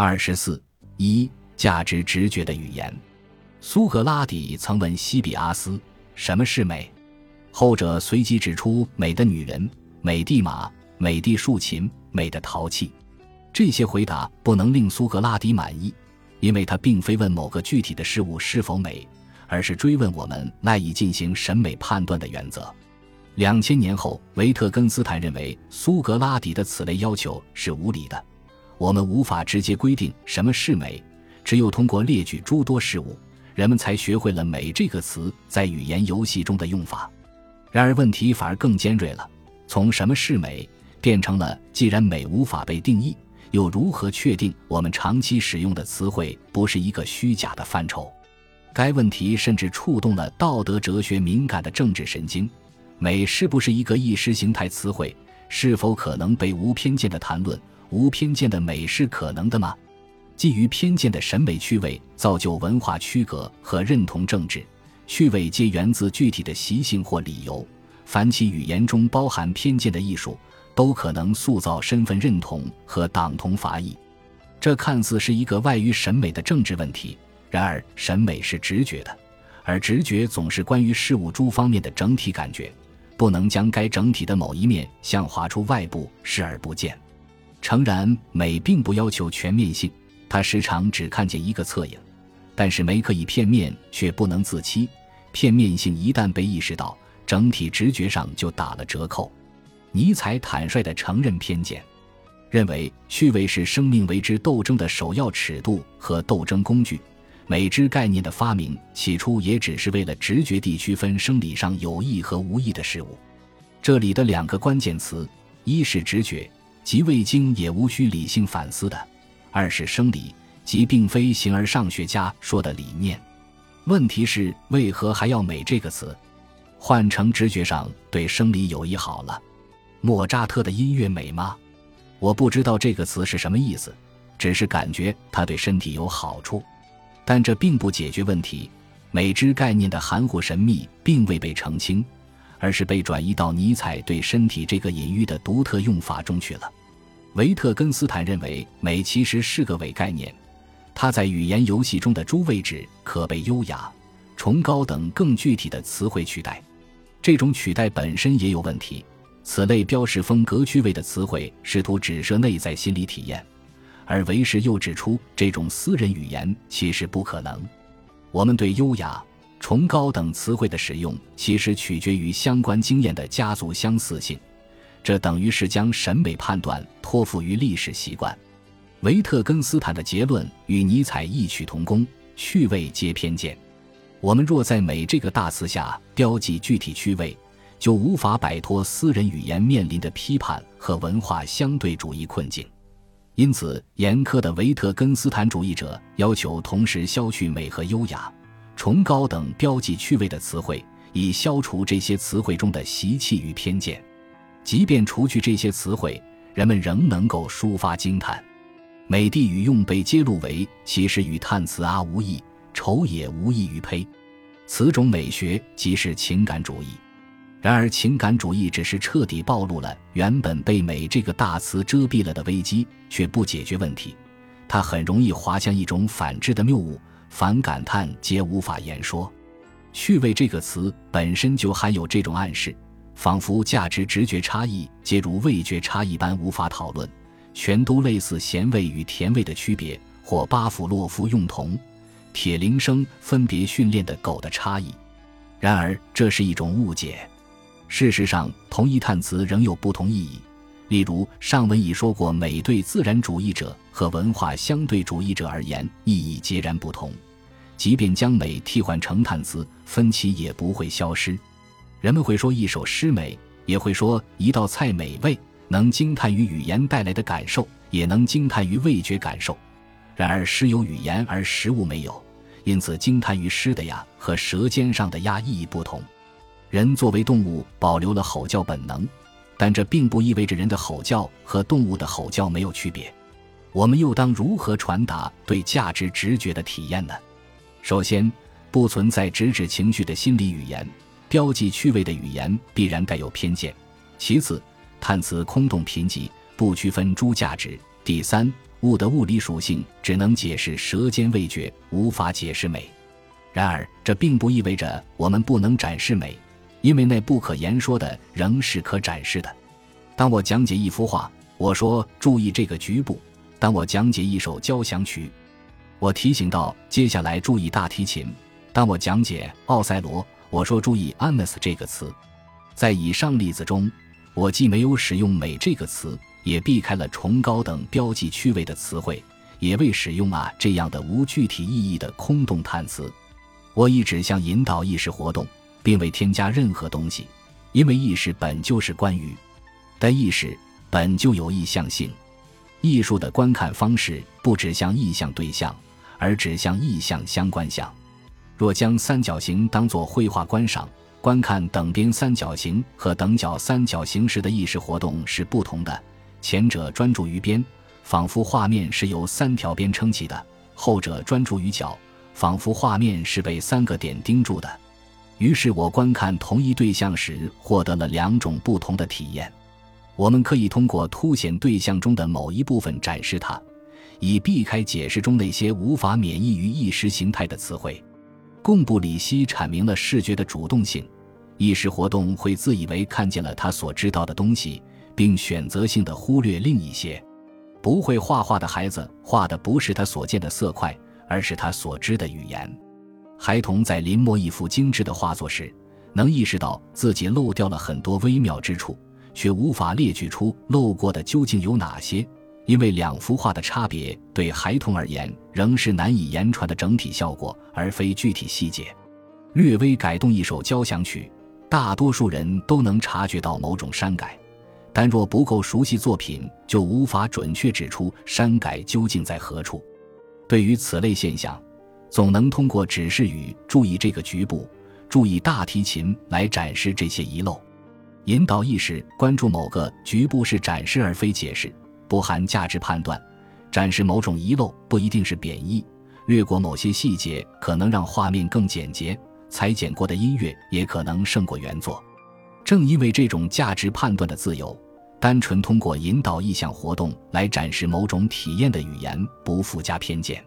二十四一价值直觉的语言。苏格拉底曾问西比阿斯：“什么是美？”后者随即指出：“美的女人，美的马，美的竖琴，美的陶器。”这些回答不能令苏格拉底满意，因为他并非问某个具体的事物是否美，而是追问我们赖以进行审美判断的原则。两千年后，维特根斯坦认为苏格拉底的此类要求是无理的。我们无法直接规定什么是美，只有通过列举诸多事物，人们才学会了“美”这个词在语言游戏中的用法。然而，问题反而更尖锐了：从什么是美变成了既然美无法被定义。又如何确定我们长期使用的词汇不是一个虚假的范畴？该问题甚至触动了道德哲学敏感的政治神经：美是不是一个意识形态词汇？是否可能被无偏见的谈论？无偏见的美是可能的吗？基于偏见的审美趣味造就文化区隔和认同政治趣味，皆源自具体的习性或理由。凡其语言中包含偏见的艺术。都可能塑造身份认同和党同伐异，这看似是一个外于审美的政治问题。然而，审美是直觉的，而直觉总是关于事物诸方面的整体感觉，不能将该整体的某一面向划出外部视而不见。诚然，美并不要求全面性，它时常只看见一个侧影，但是美可以片面，却不能自欺。片面性一旦被意识到，整体直觉上就打了折扣。尼采坦率地承认偏见，认为趣味是生命为之斗争的首要尺度和斗争工具。美之概念的发明起初也只是为了直觉地区分生理上有益和无益的事物。这里的两个关键词：一是直觉，即未经也无需理性反思的；二是生理，即并非形而上学家说的理念。问题是，为何还要“美”这个词？换成直觉上对生理有益好了。莫扎特的音乐美吗？我不知道这个词是什么意思，只是感觉它对身体有好处。但这并不解决问题。美之概念的含糊神秘并未被澄清，而是被转移到尼采对身体这个隐喻的独特用法中去了。维特根斯坦认为美其实是个伪概念，它在语言游戏中的诸位置可被优雅、崇高等更具体的词汇取代。这种取代本身也有问题。此类标示风格趣味的词汇，试图指涉内在心理体验，而维氏又指出，这种私人语言其实不可能。我们对优雅、崇高等词汇的使用，其实取决于相关经验的家族相似性，这等于是将审美判断托付于历史习惯。维特根斯坦的结论与尼采异曲同工：趣味皆偏见。我们若在美这个大词下标记具体趣味。就无法摆脱私人语言面临的批判和文化相对主义困境，因此，严苛的维特根斯坦主义者要求同时消去美和优雅、崇高等标记趣味的词汇，以消除这些词汇中的习气与偏见。即便除去这些词汇，人们仍能够抒发惊叹。美的语用被揭露为其实与叹词啊无异，丑也无异于呸。此种美学即是情感主义。然而，情感主义只是彻底暴露了原本被“美”这个大词遮蔽了的危机，却不解决问题。它很容易滑向一种反智的谬误，凡感叹皆无法言说。趣味这个词本身就含有这种暗示，仿佛价值直觉差异皆如味觉差异般无法讨论，全都类似咸味与甜味的区别，或巴甫洛夫用铜、铁铃声分别训练的狗的差异。然而，这是一种误解。事实上，同一叹词仍有不同意义。例如，上文已说过，美对自然主义者和文化相对主义者而言意义截然不同。即便将美替换成叹词，分歧也不会消失。人们会说一首诗美，也会说一道菜美味，能惊叹于语言带来的感受，也能惊叹于味觉感受。然而，诗有语言而食物没有，因此惊叹于诗的呀和舌尖上的呀意义不同。人作为动物保留了吼叫本能，但这并不意味着人的吼叫和动物的吼叫没有区别。我们又当如何传达对价值直觉的体验呢？首先，不存在直指情绪的心理语言，标记趣味的语言必然带有偏见。其次，叹词空洞贫瘠，不区分诸价值。第三，物的物理属性只能解释舌尖味觉，无法解释美。然而，这并不意味着我们不能展示美，因为那不可言说的仍是可展示的。当我讲解一幅画，我说注意这个局部；当我讲解一首交响曲，我提醒到接下来注意大提琴；当我讲解奥赛罗，我说注意 “anes” 这个词。在以上例子中，我既没有使用“美”这个词。也避开了崇高等标记趣味的词汇，也未使用啊这样的无具体意义的空洞叹词。我一直向引导意识活动，并未添加任何东西，因为意识本就是关于的意识本就有意向性。艺术的观看方式不指向意向对象，而指向意向相关项。若将三角形当作绘画观赏，观看等边三角形和等角三角形时的意识活动是不同的。前者专注于边，仿佛画面是由三条边撑起的；后者专注于角，仿佛画面是被三个点盯住的。于是我观看同一对象时，获得了两种不同的体验。我们可以通过凸显对象中的某一部分展示它，以避开解释中那些无法免疫于意识形态的词汇。贡布里希阐明了视觉的主动性：意识活动会自以为看见了他所知道的东西。并选择性的忽略另一些。不会画画的孩子画的不是他所见的色块，而是他所知的语言。孩童在临摹一幅精致的画作时，能意识到自己漏掉了很多微妙之处，却无法列举出漏过的究竟有哪些，因为两幅画的差别对孩童而言仍是难以言传的整体效果，而非具体细节。略微改动一首交响曲，大多数人都能察觉到某种删改。但若不够熟悉作品，就无法准确指出删改究竟在何处。对于此类现象，总能通过指示语“注意这个局部”“注意大提琴”来展示这些遗漏。引导意识关注某个局部是展示而非解释，不含价值判断。展示某种遗漏不一定是贬义，略过某些细节可能让画面更简洁。裁剪过的音乐也可能胜过原作。正因为这种价值判断的自由。单纯通过引导意向活动来展示某种体验的语言，不附加偏见。